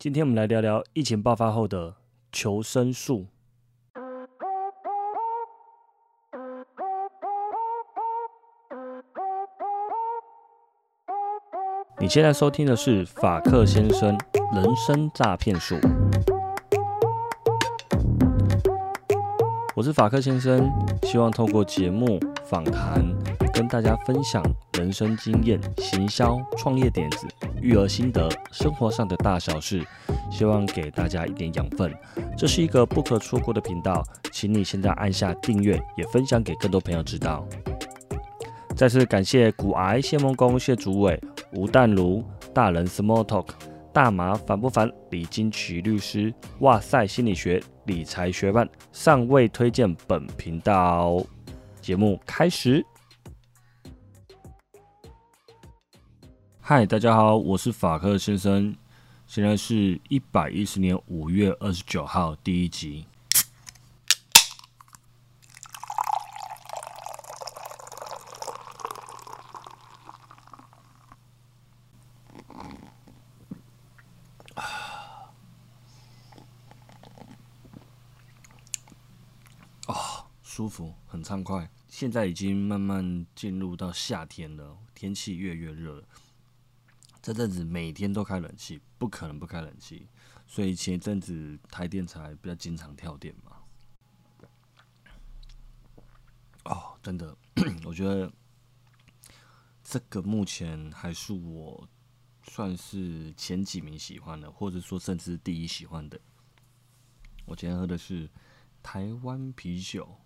今天我们来聊聊疫情爆发后的求生术。你现在收听的是法克先生人生诈骗术。我是法克先生，希望透过节目访谈，跟大家分享人生经验、行销、创业点子、育儿心得、生活上的大小事，希望给大家一点养分。这是一个不可错过的频道，请你现在按下订阅，也分享给更多朋友知道。再次感谢骨癌谢梦工谢主委。吴淡如、大人 Small Talk、大麻烦不烦？李金奇律师、哇塞心理学理财学办尚未推荐本频道。节目开始。嗨，大家好，我是法克先生，现在是一百一十年五月二十九号第一集。舒服，很畅快。现在已经慢慢进入到夏天了，天气越越热。这阵子每天都开冷气，不可能不开冷气。所以前一阵子台电才比较经常跳电嘛。哦，真的，我觉得这个目前还是我算是前几名喜欢的，或者说甚至第一喜欢的。我今天喝的是台湾啤酒。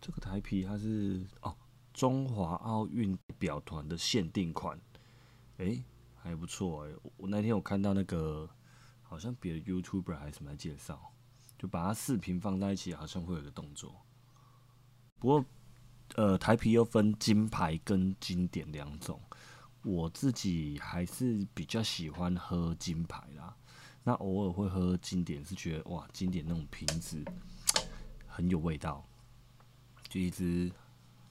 这个台啤它是哦，中华奥运表团的限定款，诶，还不错诶。我那天我看到那个好像别的 YouTuber 还是什么来介绍，就把它视频放在一起，好像会有个动作。不过，呃，台啤又分金牌跟经典两种，我自己还是比较喜欢喝金牌啦。那偶尔会喝经典，是觉得哇，经典那种瓶子很有味道。就一支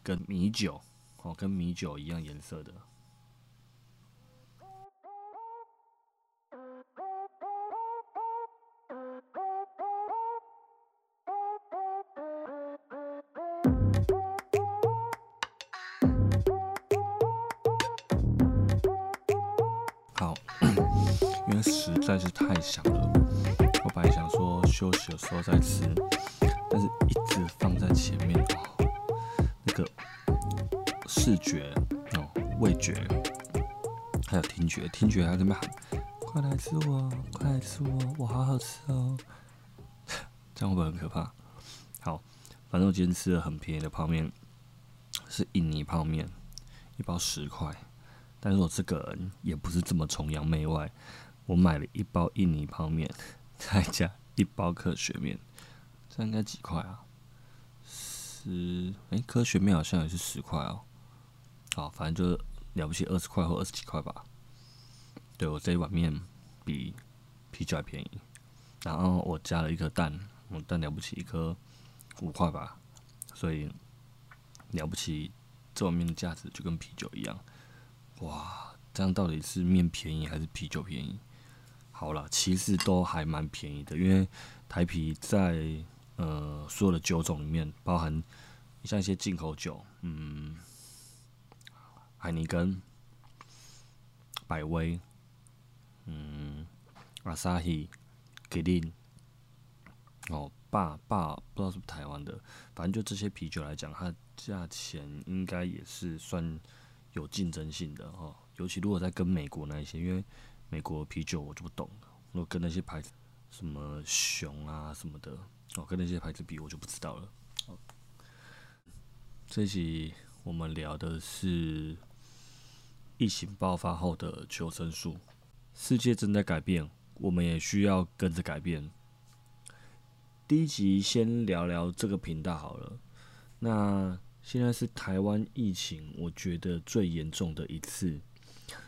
跟米酒，哦，跟米酒一样颜色的。因为实在是太香了，我本来想说休息的时候再吃，但是一直放在前面哦。那个。视觉哦，味觉，还有听觉，听觉还在那边喊：“快来吃我，快来吃我，我好好吃哦！”这样会不会很可怕？好，反正我今天吃了很便宜的泡面，是印尼泡面，一包十块。但是我这个人也不是这么崇洋媚外，我买了一包印尼泡面，再加一包科学面，这应该几块啊？十？哎，科学面好像也是十块哦。好，反正就了不起二十块或二十几块吧。对我这一碗面比啤酒还便宜，然后我加了一颗蛋，我蛋了不起一颗五块吧，所以了不起这碗面的价值就跟啤酒一样。哇，这样到底是面便宜还是啤酒便宜？好了，其实都还蛮便宜的，因为台啤在呃所有的酒种里面，包含像一些进口酒，嗯。海尼根、百威、嗯、阿萨希、吉林，哦，霸霸不知道是不是台湾的，反正就这些啤酒来讲，它价钱应该也是算有竞争性的哦。尤其如果在跟美国那一些，因为美国啤酒我就不懂了，如果跟那些牌子什么熊啊什么的，哦，跟那些牌子比，我就不知道了。这一集我们聊的是。疫情爆发后的求生术，世界正在改变，我们也需要跟着改变。第一集先聊聊这个频道好了。那现在是台湾疫情，我觉得最严重的一次，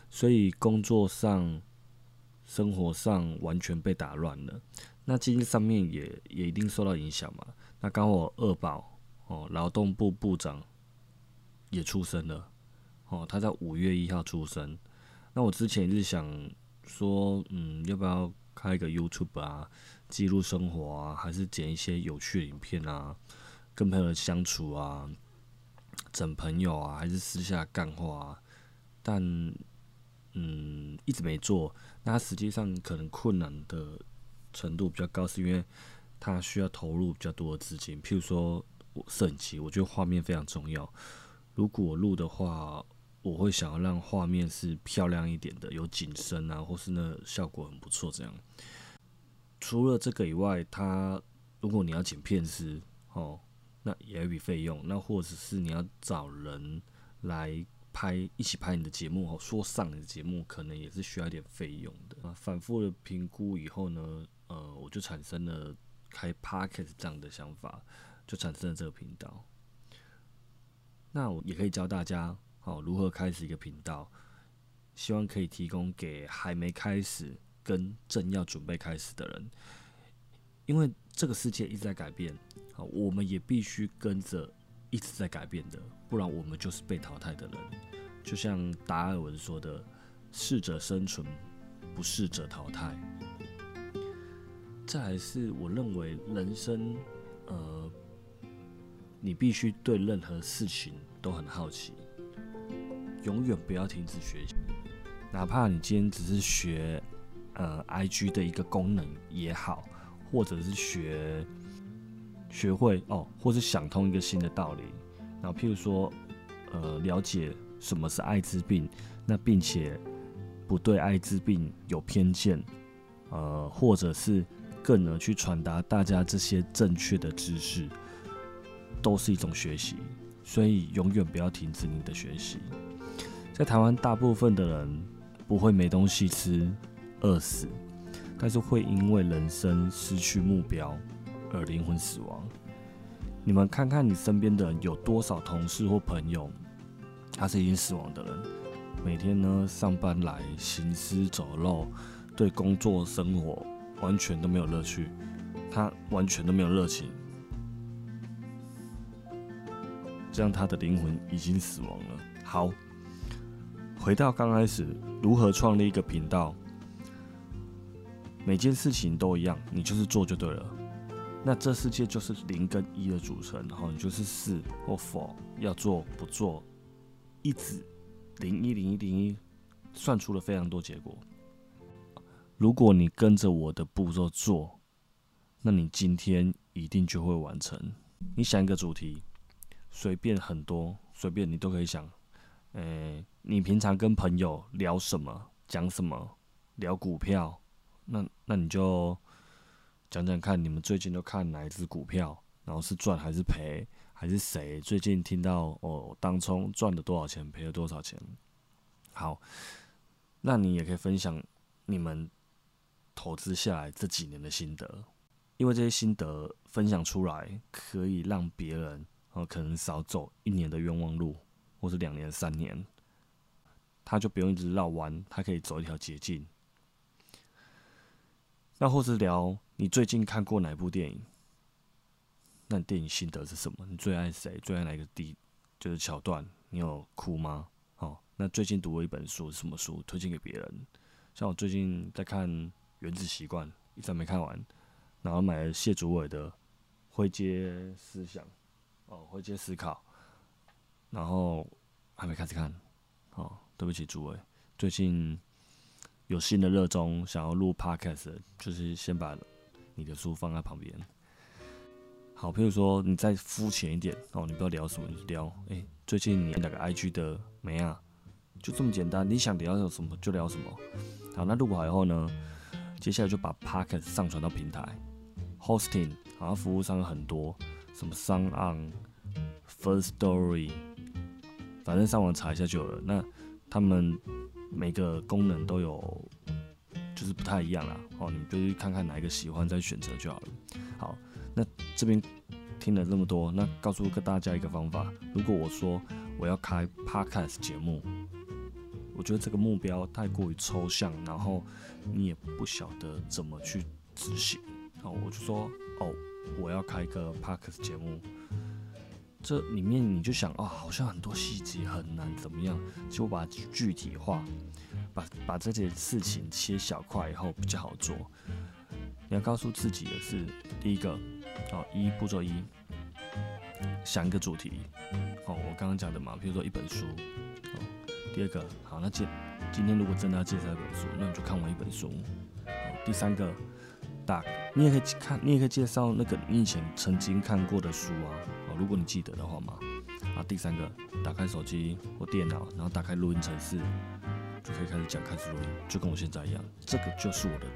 所以工作上、生活上完全被打乱了。那经济上面也也一定受到影响嘛。那刚好二宝哦，劳动部部长也出生了。哦，他在五月一号出生。那我之前是想说，嗯，要不要开一个 YouTube 啊，记录生活啊，还是剪一些有趣的影片啊，跟朋友相处啊，整朋友啊，还是私下干话啊？但，嗯，一直没做。那实际上可能困难的程度比较高，是因为他需要投入比较多的资金。譬如说，我摄影机，我觉得画面非常重要。如果录的话，我会想要让画面是漂亮一点的，有景深啊，或是那效果很不错这样。除了这个以外，他如果你要剪片师哦，那也有一笔费用。那或者是你要找人来拍一起拍你的节目哦，说上你的节目可能也是需要一点费用的。啊，反复的评估以后呢，呃，我就产生了开 Podcast 这样的想法，就产生了这个频道。那我也可以教大家。好，如何开始一个频道？希望可以提供给还没开始跟正要准备开始的人，因为这个世界一直在改变，我们也必须跟着一直在改变的，不然我们就是被淘汰的人。就像达尔文说的：“适者生存，不适者淘汰。”这还是我认为人生，呃，你必须对任何事情都很好奇。永远不要停止学习，哪怕你今天只是学呃 I G 的一个功能也好，或者是学学会哦，或是想通一个新的道理。然后譬如说，呃，了解什么是艾滋病，那并且不对艾滋病有偏见，呃，或者是更能去传达大家这些正确的知识，都是一种学习。所以永远不要停止你的学习。在台湾，大部分的人不会没东西吃、饿死，但是会因为人生失去目标而灵魂死亡。你们看看你身边的人，有多少同事或朋友，他是已经死亡的人？每天呢上班来行尸走肉，对工作生活完全都没有乐趣，他完全都没有热情，这样他的灵魂已经死亡了。好。回到刚开始，如何创立一个频道？每件事情都一样，你就是做就对了。那这世界就是零跟一的组成，然后你就是是或否，要做不做，一直零一零一零一，算出了非常多结果。如果你跟着我的步骤做，那你今天一定就会完成。你想一个主题，随便很多，随便你都可以想。诶，你平常跟朋友聊什么？讲什么？聊股票？那那你就讲讲看，你们最近都看哪一只股票？然后是赚还是赔？还是谁最近听到哦，当冲赚了多少钱，赔了多少钱？好，那你也可以分享你们投资下来这几年的心得，因为这些心得分享出来，可以让别人哦，可能少走一年的冤枉路。或是两年、三年，他就不用一直绕弯，他可以走一条捷径。那或是聊你最近看过哪部电影？那你电影心得是什么？你最爱谁？最爱哪个地？就是桥段，你有哭吗？哦，那最近读过一本书是，什么书？推荐给别人。像我最近在看《原子习惯》，一直没看完，然后买了谢祖伟的《灰阶思想》，哦，《灰阶思考》。然后还没开始看，哦，对不起诸位，最近有新的热衷，想要录 podcast，就是先把你的书放在旁边。好，譬如说你再肤浅一点哦，你不知道聊什么就聊，哎，最近你哪个 IG 的没啊？就这么简单，你想聊什么就聊什么。好，那录好以后呢，接下来就把 podcast 上传到平台，hosting，好服务商很多，什么 s o n On、First Story。反正上网查一下就有了。那他们每个功能都有，就是不太一样啦。哦，你们就去看看哪一个喜欢再选择就好了。好，那这边听了这么多，那告诉个大家一个方法：如果我说我要开 podcast 节目，我觉得这个目标太过于抽象，然后你也不晓得怎么去执行。哦，我就说哦，我要开一个 podcast 节目。这里面你就想啊，好像很多细节很难怎么样，就把具体化，把这件事情切小块以后比较好做。你要告诉自己的是，第一个，好，一步骤一，想一个主题，哦，我刚刚讲的嘛，比如说一本书，哦，第二个，好，那今今天如果真的要介绍一本书，那你就看完一本书，哦，第三个，大，你也可以看，你也可以介绍那个你以前曾经看过的书啊。哦如果你记得的话嘛，啊，第三个，打开手机或电脑，然后打开录音程式，就可以开始讲，开始录音，就跟我现在一样。这个就是我的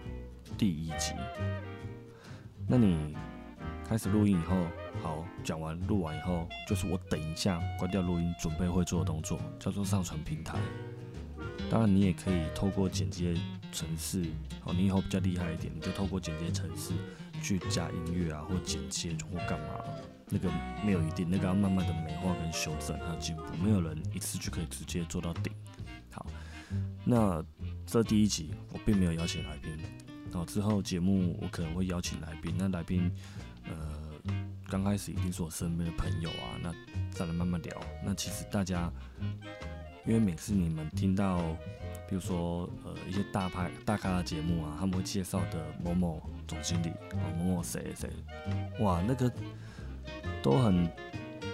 第一集。那你开始录音以后，好，讲完录完以后，就是我等一下关掉录音，准备会做的动作，叫做上传平台。当然，你也可以透过剪接程式，好，你以后比较厉害一点，你就透过剪接程式去加音乐啊，或剪切或干嘛。那个没有一定，那个要慢慢的美化跟修正还有进步，没有人一次就可以直接做到顶。好，那这第一集我并没有邀请来宾，然后之后节目我可能会邀请来宾，那来宾呃刚开始一定是我身边的朋友啊，那再来慢慢聊。那其实大家因为每次你们听到，比如说呃一些大牌大咖的节目啊，他们会介绍的某某总经理哦某某谁谁，哇那个。都很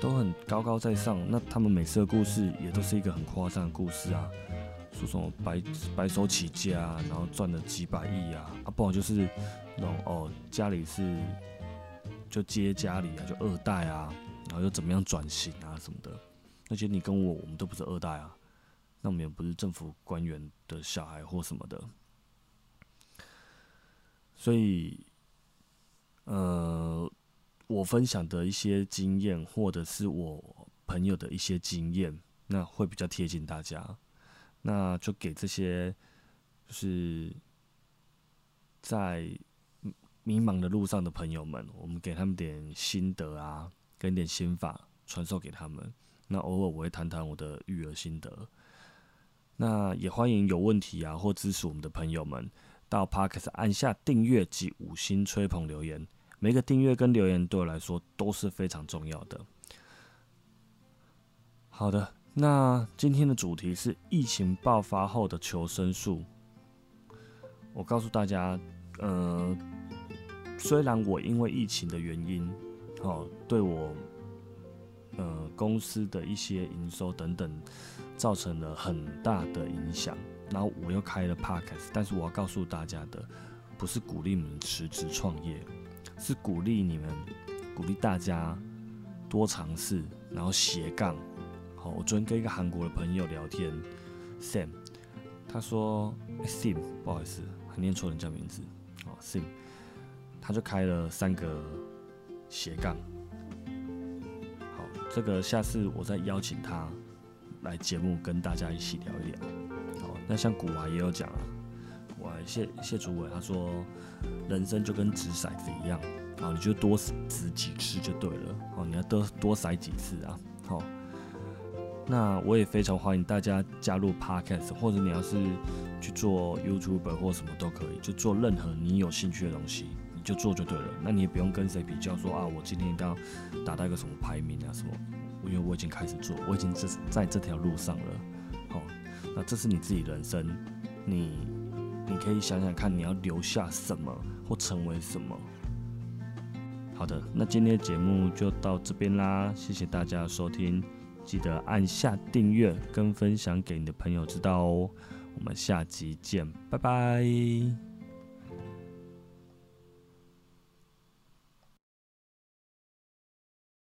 都很高高在上，那他们每次的故事也都是一个很夸张的故事啊，说什么白白手起家，然后赚了几百亿啊，啊不好就是那种哦家里是就接家里啊，就二代啊，然后又怎么样转型啊什么的，那些你跟我我们都不是二代啊，那我们也不是政府官员的小孩或什么的，所以呃。我分享的一些经验，或者是我朋友的一些经验，那会比较贴近大家。那就给这些就是在迷茫的路上的朋友们，我们给他们点心得啊，跟点心法传授给他们。那偶尔我会谈谈我的育儿心得。那也欢迎有问题啊或支持我们的朋友们，到 Parkes 按下订阅及五星吹捧留言。每个订阅跟留言对我来说都是非常重要的。好的，那今天的主题是疫情爆发后的求生术。我告诉大家，呃，虽然我因为疫情的原因，哦，对我，呃，公司的一些营收等等造成了很大的影响，然后我又开了 Podcast，但是我要告诉大家的，不是鼓励你们辞职创业。是鼓励你们，鼓励大家多尝试，然后斜杠。好，我昨天跟一个韩国的朋友聊天，Sam，他说，Sim，不好意思，还念错人家名字，哦，Sim，他就开了三个斜杠。好，这个下次我再邀请他来节目跟大家一起聊一聊。好，那像古娃也有讲啊。哇，谢谢主委，他说人生就跟掷骰子一样，啊，你就多掷几次就对了，哦，你要多多骰几次啊，好，那我也非常欢迎大家加入 Podcast，或者你要是去做 YouTuber 或什么都可以，就做任何你有兴趣的东西，你就做就对了，那你也不用跟谁比较，说啊，我今天一定要达到一个什么排名啊什么，因为我已经开始做，我已经这在这条路上了，好，那这是你自己人生，你。你可以想想看，你要留下什么或成为什么。好的，那今天的节目就到这边啦，谢谢大家收听，记得按下订阅跟分享给你的朋友知道哦。我们下集见，拜拜。